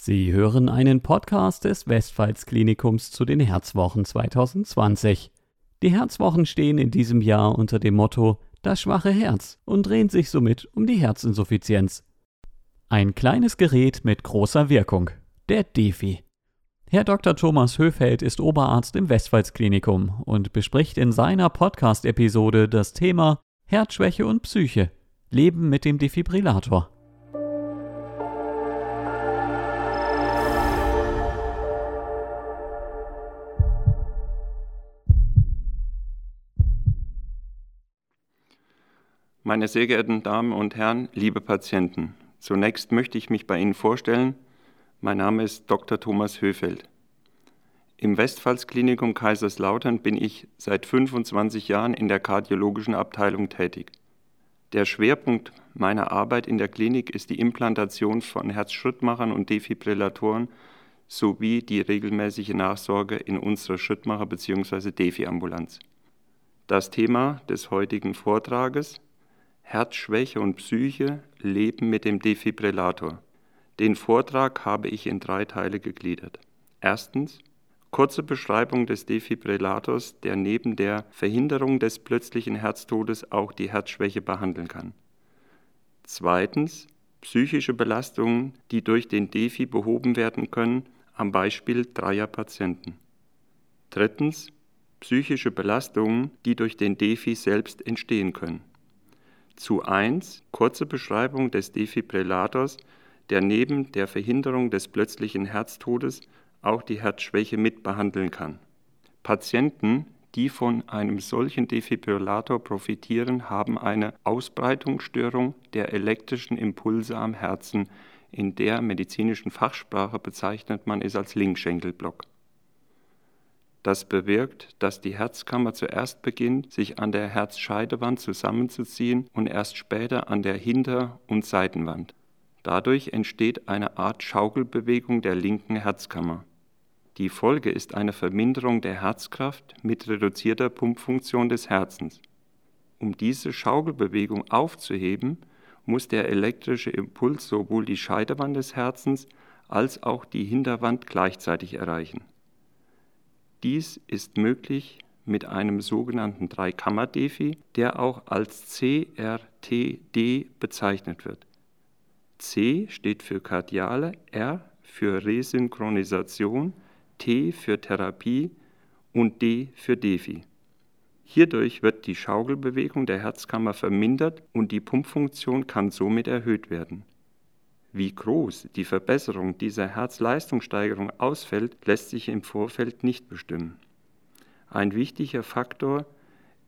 Sie hören einen Podcast des Westpfalz-Klinikums zu den Herzwochen 2020. Die Herzwochen stehen in diesem Jahr unter dem Motto Das schwache Herz und drehen sich somit um die Herzinsuffizienz. Ein kleines Gerät mit großer Wirkung, der Defi. Herr Dr. Thomas Höfeld ist Oberarzt im Westpfalz-Klinikum und bespricht in seiner Podcast-Episode das Thema Herzschwäche und Psyche. Leben mit dem Defibrillator. Meine sehr geehrten Damen und Herren, liebe Patienten, zunächst möchte ich mich bei Ihnen vorstellen. Mein Name ist Dr. Thomas Höfeld. Im Westpfalzklinikum Kaiserslautern bin ich seit 25 Jahren in der kardiologischen Abteilung tätig. Der Schwerpunkt meiner Arbeit in der Klinik ist die Implantation von Herzschrittmachern und Defibrillatoren sowie die regelmäßige Nachsorge in unserer Schrittmacher- bzw. Defi-Ambulanz. Das Thema des heutigen Vortrages Herzschwäche und Psyche leben mit dem Defibrillator. Den Vortrag habe ich in drei Teile gegliedert. Erstens kurze Beschreibung des Defibrillators, der neben der Verhinderung des plötzlichen Herztodes auch die Herzschwäche behandeln kann. Zweitens psychische Belastungen, die durch den Defi behoben werden können, am Beispiel dreier Patienten. Drittens psychische Belastungen, die durch den Defi selbst entstehen können. Zu 1 kurze Beschreibung des Defibrillators, der neben der Verhinderung des plötzlichen Herztodes auch die Herzschwäche mitbehandeln kann. Patienten, die von einem solchen Defibrillator profitieren, haben eine Ausbreitungsstörung der elektrischen Impulse am Herzen. In der medizinischen Fachsprache bezeichnet man es als Linkschenkelblock. Das bewirkt, dass die Herzkammer zuerst beginnt, sich an der Herzscheidewand zusammenzuziehen und erst später an der Hinter- und Seitenwand. Dadurch entsteht eine Art Schaukelbewegung der linken Herzkammer. Die Folge ist eine Verminderung der Herzkraft mit reduzierter Pumpfunktion des Herzens. Um diese Schaukelbewegung aufzuheben, muss der elektrische Impuls sowohl die Scheidewand des Herzens als auch die Hinterwand gleichzeitig erreichen. Dies ist möglich mit einem sogenannten Dreikammer-Defi, der auch als CRTD bezeichnet wird. C steht für Kardiale, R für Resynchronisation, T für Therapie und D für Defi. Hierdurch wird die Schaukelbewegung der Herzkammer vermindert und die Pumpfunktion kann somit erhöht werden. Wie groß die Verbesserung dieser Herzleistungssteigerung ausfällt, lässt sich im Vorfeld nicht bestimmen. Ein wichtiger Faktor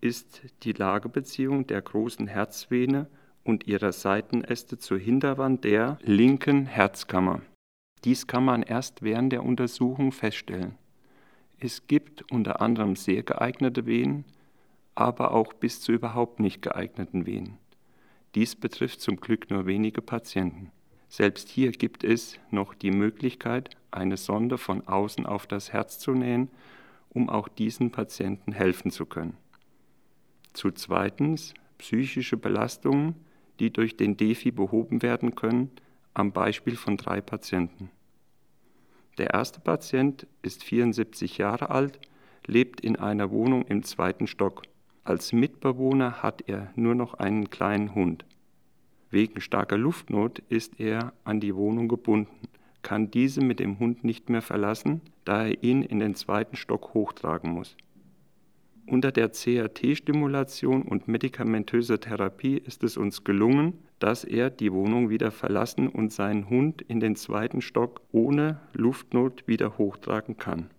ist die Lagebeziehung der großen Herzvene und ihrer Seitenäste zur Hinterwand der linken Herzkammer. Dies kann man erst während der Untersuchung feststellen. Es gibt unter anderem sehr geeignete Venen, aber auch bis zu überhaupt nicht geeigneten Venen. Dies betrifft zum Glück nur wenige Patienten. Selbst hier gibt es noch die Möglichkeit, eine Sonde von außen auf das Herz zu nähen, um auch diesen Patienten helfen zu können. Zu zweitens psychische Belastungen, die durch den Defi behoben werden können, am Beispiel von drei Patienten. Der erste Patient ist 74 Jahre alt, lebt in einer Wohnung im zweiten Stock. Als Mitbewohner hat er nur noch einen kleinen Hund. Wegen starker Luftnot ist er an die Wohnung gebunden, kann diese mit dem Hund nicht mehr verlassen, da er ihn in den zweiten Stock hochtragen muss. Unter der CRT-Stimulation und medikamentöser Therapie ist es uns gelungen, dass er die Wohnung wieder verlassen und seinen Hund in den zweiten Stock ohne Luftnot wieder hochtragen kann.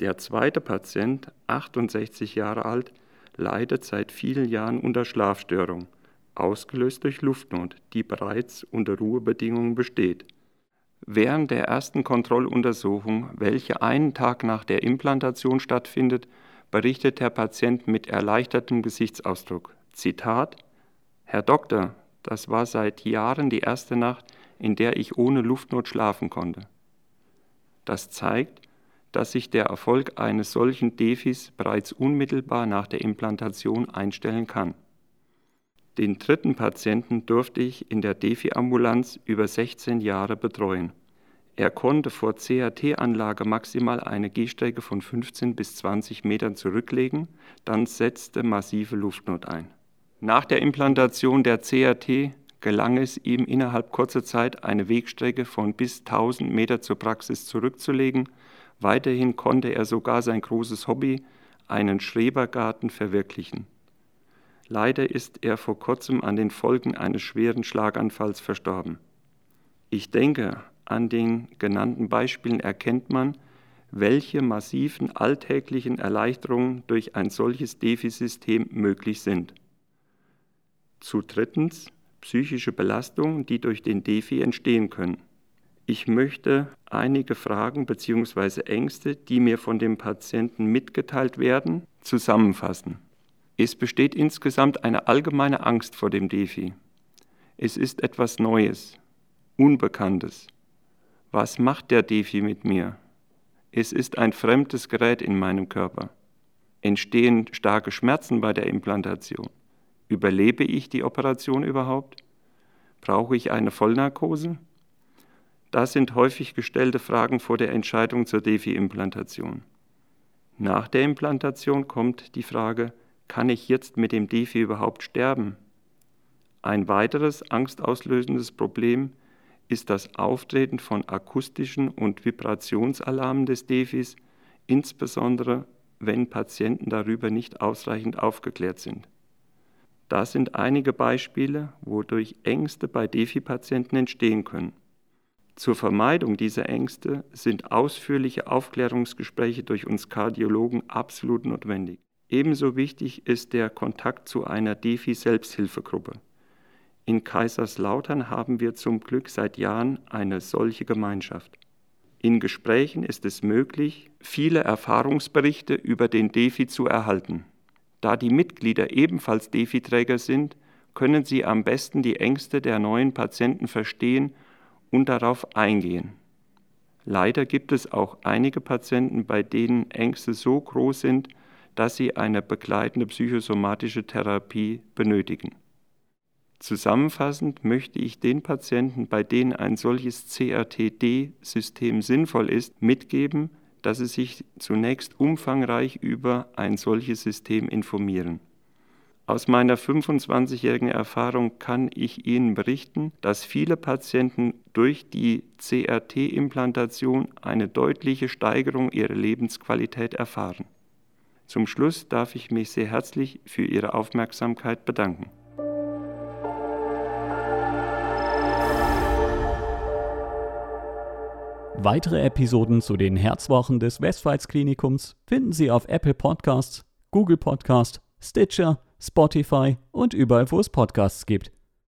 Der zweite Patient, 68 Jahre alt, leidet seit vielen Jahren unter Schlafstörung ausgelöst durch Luftnot, die bereits unter Ruhebedingungen besteht. Während der ersten Kontrolluntersuchung, welche einen Tag nach der Implantation stattfindet, berichtet der Patient mit erleichtertem Gesichtsausdruck. Zitat Herr Doktor, das war seit Jahren die erste Nacht, in der ich ohne Luftnot schlafen konnte. Das zeigt, dass sich der Erfolg eines solchen Defis bereits unmittelbar nach der Implantation einstellen kann. Den dritten Patienten durfte ich in der Defi-Ambulanz über 16 Jahre betreuen. Er konnte vor CAT-Anlage maximal eine Gehstrecke von 15 bis 20 Metern zurücklegen, dann setzte massive Luftnot ein. Nach der Implantation der CAT gelang es ihm innerhalb kurzer Zeit eine Wegstrecke von bis 1000 Meter zur Praxis zurückzulegen. Weiterhin konnte er sogar sein großes Hobby, einen Schrebergarten, verwirklichen. Leider ist er vor kurzem an den Folgen eines schweren Schlaganfalls verstorben. Ich denke, an den genannten Beispielen erkennt man, welche massiven alltäglichen Erleichterungen durch ein solches Defi-System möglich sind. Zu drittens psychische Belastungen, die durch den Defi entstehen können. Ich möchte einige Fragen bzw. Ängste, die mir von dem Patienten mitgeteilt werden, zusammenfassen. Es besteht insgesamt eine allgemeine Angst vor dem Defi. Es ist etwas Neues, Unbekanntes. Was macht der Defi mit mir? Es ist ein fremdes Gerät in meinem Körper. Entstehen starke Schmerzen bei der Implantation? Überlebe ich die Operation überhaupt? Brauche ich eine Vollnarkose? Das sind häufig gestellte Fragen vor der Entscheidung zur Defi-Implantation. Nach der Implantation kommt die Frage, kann ich jetzt mit dem Defi überhaupt sterben? Ein weiteres angstauslösendes Problem ist, das Auftreten von akustischen und Vibrationsalarmen des Defis, insbesondere wenn Patienten darüber nicht ausreichend aufgeklärt sind. Das sind einige Beispiele, wodurch Ängste bei Defi-Patienten entstehen können. Zur Vermeidung dieser Ängste sind ausführliche Aufklärungsgespräche durch uns Kardiologen absolut notwendig. Ebenso wichtig ist der Kontakt zu einer Defi-Selbsthilfegruppe. In Kaiserslautern haben wir zum Glück seit Jahren eine solche Gemeinschaft. In Gesprächen ist es möglich, viele Erfahrungsberichte über den DEFI zu erhalten. Da die Mitglieder ebenfalls DEFI-Träger sind, können sie am besten die Ängste der neuen Patienten verstehen und darauf eingehen. Leider gibt es auch einige Patienten, bei denen Ängste so groß sind, dass sie eine begleitende psychosomatische Therapie benötigen. Zusammenfassend möchte ich den Patienten, bei denen ein solches CRTD-System sinnvoll ist, mitgeben, dass sie sich zunächst umfangreich über ein solches System informieren. Aus meiner 25-jährigen Erfahrung kann ich Ihnen berichten, dass viele Patienten durch die CRT-Implantation eine deutliche Steigerung ihrer Lebensqualität erfahren. Zum Schluss darf ich mich sehr herzlich für Ihre Aufmerksamkeit bedanken. Weitere Episoden zu den Herzwochen des Westpfalz Klinikums finden Sie auf Apple Podcasts, Google Podcasts, Stitcher, Spotify und überall, wo es Podcasts gibt.